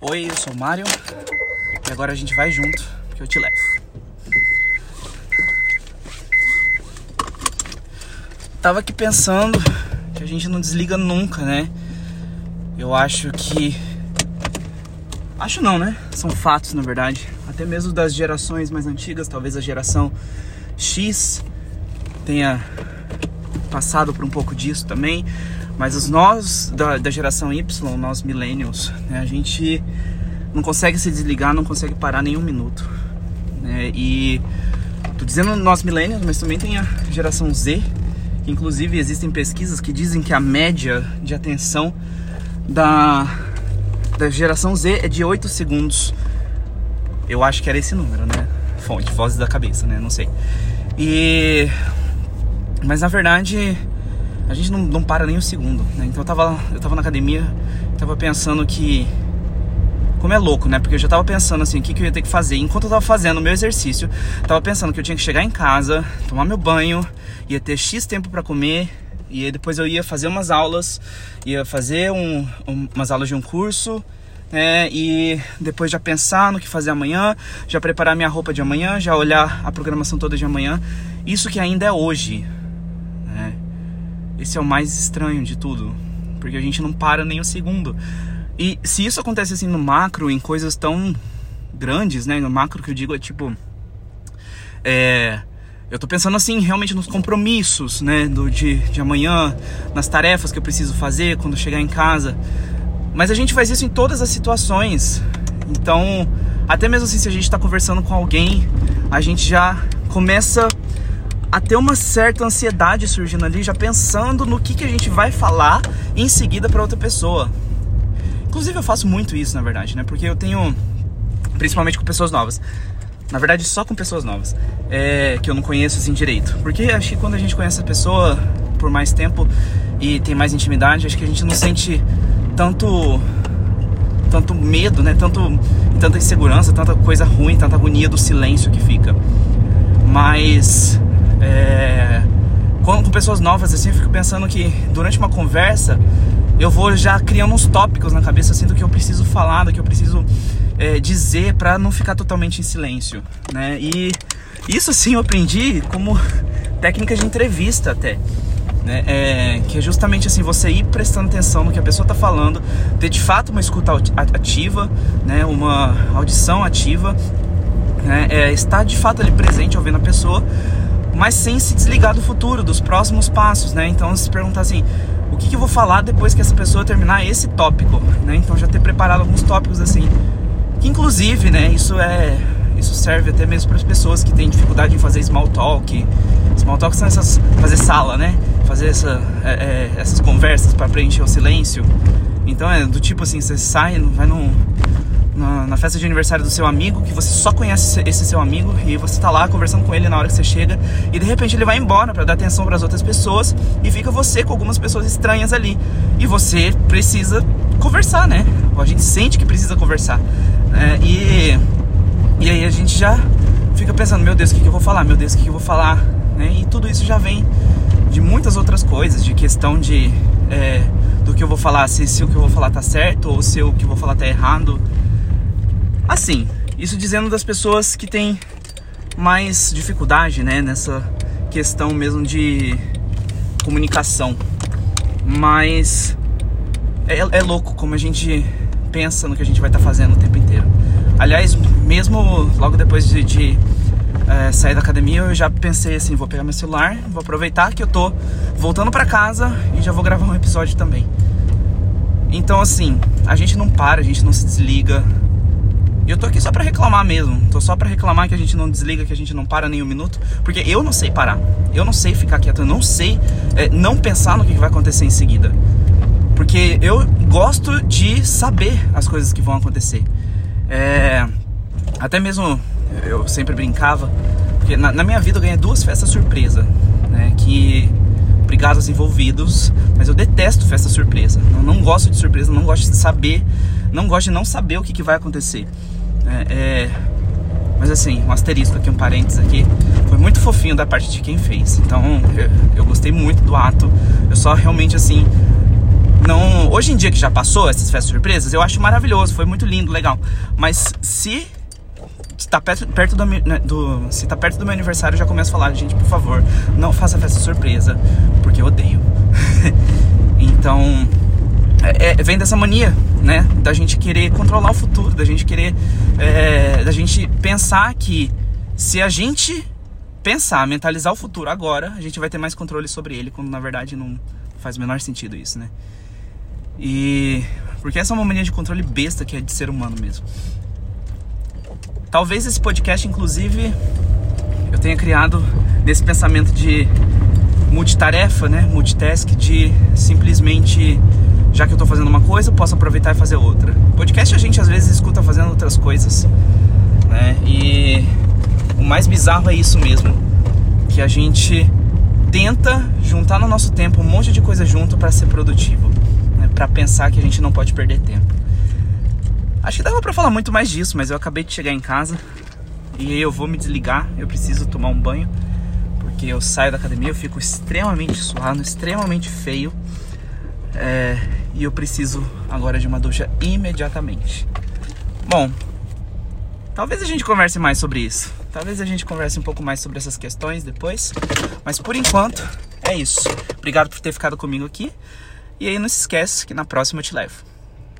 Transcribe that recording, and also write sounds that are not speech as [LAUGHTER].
Oi, eu sou o Mário e agora a gente vai junto que eu te levo. Tava aqui pensando que a gente não desliga nunca, né? Eu acho que. Acho não, né? São fatos, na verdade. Até mesmo das gerações mais antigas, talvez a geração X tenha passado por um pouco disso também. Mas os nós da, da geração Y, nós millennials, né, a gente não consegue se desligar, não consegue parar nem um minuto. Né? E tô dizendo nós millennials, mas também tem a geração Z, que inclusive existem pesquisas que dizem que a média de atenção da, da geração Z é de 8 segundos. Eu acho que era esse número, né? Fonte, vozes da cabeça, né? Não sei. E. Mas na verdade a gente não, não para nem um segundo, né? Então eu tava, eu tava na academia, tava pensando que. Como é louco, né? Porque eu já tava pensando assim, o que, que eu ia ter que fazer. Enquanto eu tava fazendo o meu exercício, tava pensando que eu tinha que chegar em casa, tomar meu banho, ia ter X tempo para comer, e depois eu ia fazer umas aulas, ia fazer um, um, umas aulas de um curso, né? E depois já pensar no que fazer amanhã, já preparar minha roupa de amanhã, já olhar a programação toda de amanhã. Isso que ainda é hoje, esse é o mais estranho de tudo, porque a gente não para nem um segundo. E se isso acontece assim no macro, em coisas tão grandes, né? No macro que eu digo é tipo. É, eu tô pensando assim, realmente nos compromissos, né? Do, de, de amanhã, nas tarefas que eu preciso fazer quando chegar em casa. Mas a gente faz isso em todas as situações. Então, até mesmo assim, se a gente tá conversando com alguém, a gente já começa a ter uma certa ansiedade surgindo ali, já pensando no que, que a gente vai falar em seguida para outra pessoa. Inclusive eu faço muito isso, na verdade, né? Porque eu tenho, principalmente com pessoas novas, na verdade só com pessoas novas, é, que eu não conheço assim direito. Porque acho que quando a gente conhece a pessoa por mais tempo e tem mais intimidade, acho que a gente não sente tanto tanto medo, né? Tanto tanta insegurança, tanta coisa ruim, tanta agonia do silêncio que fica. Mas é, com, com pessoas novas assim, eu fico pensando que durante uma conversa eu vou já criando uns tópicos na cabeça assim do que eu preciso falar, do que eu preciso é, dizer para não ficar totalmente em silêncio, né? E isso assim eu aprendi como técnica de entrevista até. Né? É, que é justamente assim você ir prestando atenção no que a pessoa está falando, ter de fato uma escuta ativa, né? uma audição ativa, né? É, estar de fato ali presente ouvindo a pessoa mas sem se desligar do futuro, dos próximos passos, né? Então se perguntar assim, o que, que eu vou falar depois que essa pessoa terminar esse tópico, né? Então já ter preparado alguns tópicos assim, que inclusive, né? Isso é, isso serve até mesmo para as pessoas que têm dificuldade em fazer small talk. Small talk são essas, fazer sala, né? Fazer essa, é, é, essas conversas para preencher o silêncio. Então é do tipo assim, você sai, vai num na, festa de aniversário do seu amigo, que você só conhece esse seu amigo e você tá lá conversando com ele na hora que você chega e de repente ele vai embora para dar atenção para as outras pessoas e fica você com algumas pessoas estranhas ali. E você precisa conversar, né? A gente sente que precisa conversar. É, e, e aí a gente já fica pensando, meu Deus, o que, que eu vou falar? Meu Deus, o que, que eu vou falar? Né? E tudo isso já vem de muitas outras coisas, de questão de é, do que eu vou falar, se, se o que eu vou falar tá certo ou se o que eu vou falar tá errado. Assim, isso dizendo das pessoas que têm mais dificuldade, né, nessa questão mesmo de comunicação. Mas é, é louco como a gente pensa no que a gente vai estar tá fazendo o tempo inteiro. Aliás, mesmo logo depois de, de é, sair da academia, eu já pensei assim, vou pegar meu celular, vou aproveitar que eu tô voltando para casa e já vou gravar um episódio também. Então assim, a gente não para, a gente não se desliga, e eu tô aqui só para reclamar mesmo. Tô só para reclamar que a gente não desliga, que a gente não para nem um minuto, porque eu não sei parar. Eu não sei ficar quieto, eu não sei é, não pensar no que vai acontecer em seguida. Porque eu gosto de saber as coisas que vão acontecer. É, até mesmo eu sempre brincava, porque na, na minha vida eu ganhei duas festas surpresa, né? Que obrigado aos envolvidos, mas eu detesto festa surpresa. Eu não gosto de surpresa, não gosto de saber, não gosto de não saber o que, que vai acontecer. É, é, mas assim, um asterisco aqui, um parênteses aqui. Foi muito fofinho da parte de quem fez. Então eu, eu gostei muito do ato. Eu só realmente assim não, hoje em dia que já passou essas festas surpresas, eu acho maravilhoso, foi muito lindo, legal. Mas se está perto, perto do, né, do, se tá perto do meu aniversário, eu já começo a falar, gente, por favor, não faça festa surpresa, porque eu odeio. [LAUGHS] então, é, é, vem dessa mania, né, da gente querer controlar o futuro, da gente querer, é, da gente pensar que se a gente pensar, mentalizar o futuro agora, a gente vai ter mais controle sobre ele, quando na verdade não faz o menor sentido isso, né? E porque essa é uma mania de controle besta que é de ser humano mesmo. Talvez esse podcast, inclusive, eu tenha criado nesse pensamento de multitarefa, né? Multitask, de simplesmente, já que eu tô fazendo uma coisa, posso aproveitar e fazer outra. Podcast a gente às vezes escuta fazendo outras coisas, né? E o mais bizarro é isso mesmo, que a gente tenta juntar no nosso tempo um monte de coisa junto para ser produtivo, né? para pensar que a gente não pode perder tempo. Acho que dava para falar muito mais disso, mas eu acabei de chegar em casa e eu vou me desligar. Eu preciso tomar um banho porque eu saio da academia, eu fico extremamente suado, extremamente feio. É, e eu preciso agora de uma ducha imediatamente. Bom, talvez a gente converse mais sobre isso. Talvez a gente converse um pouco mais sobre essas questões depois. Mas por enquanto, é isso. Obrigado por ter ficado comigo aqui. E aí não se esquece que na próxima eu te levo.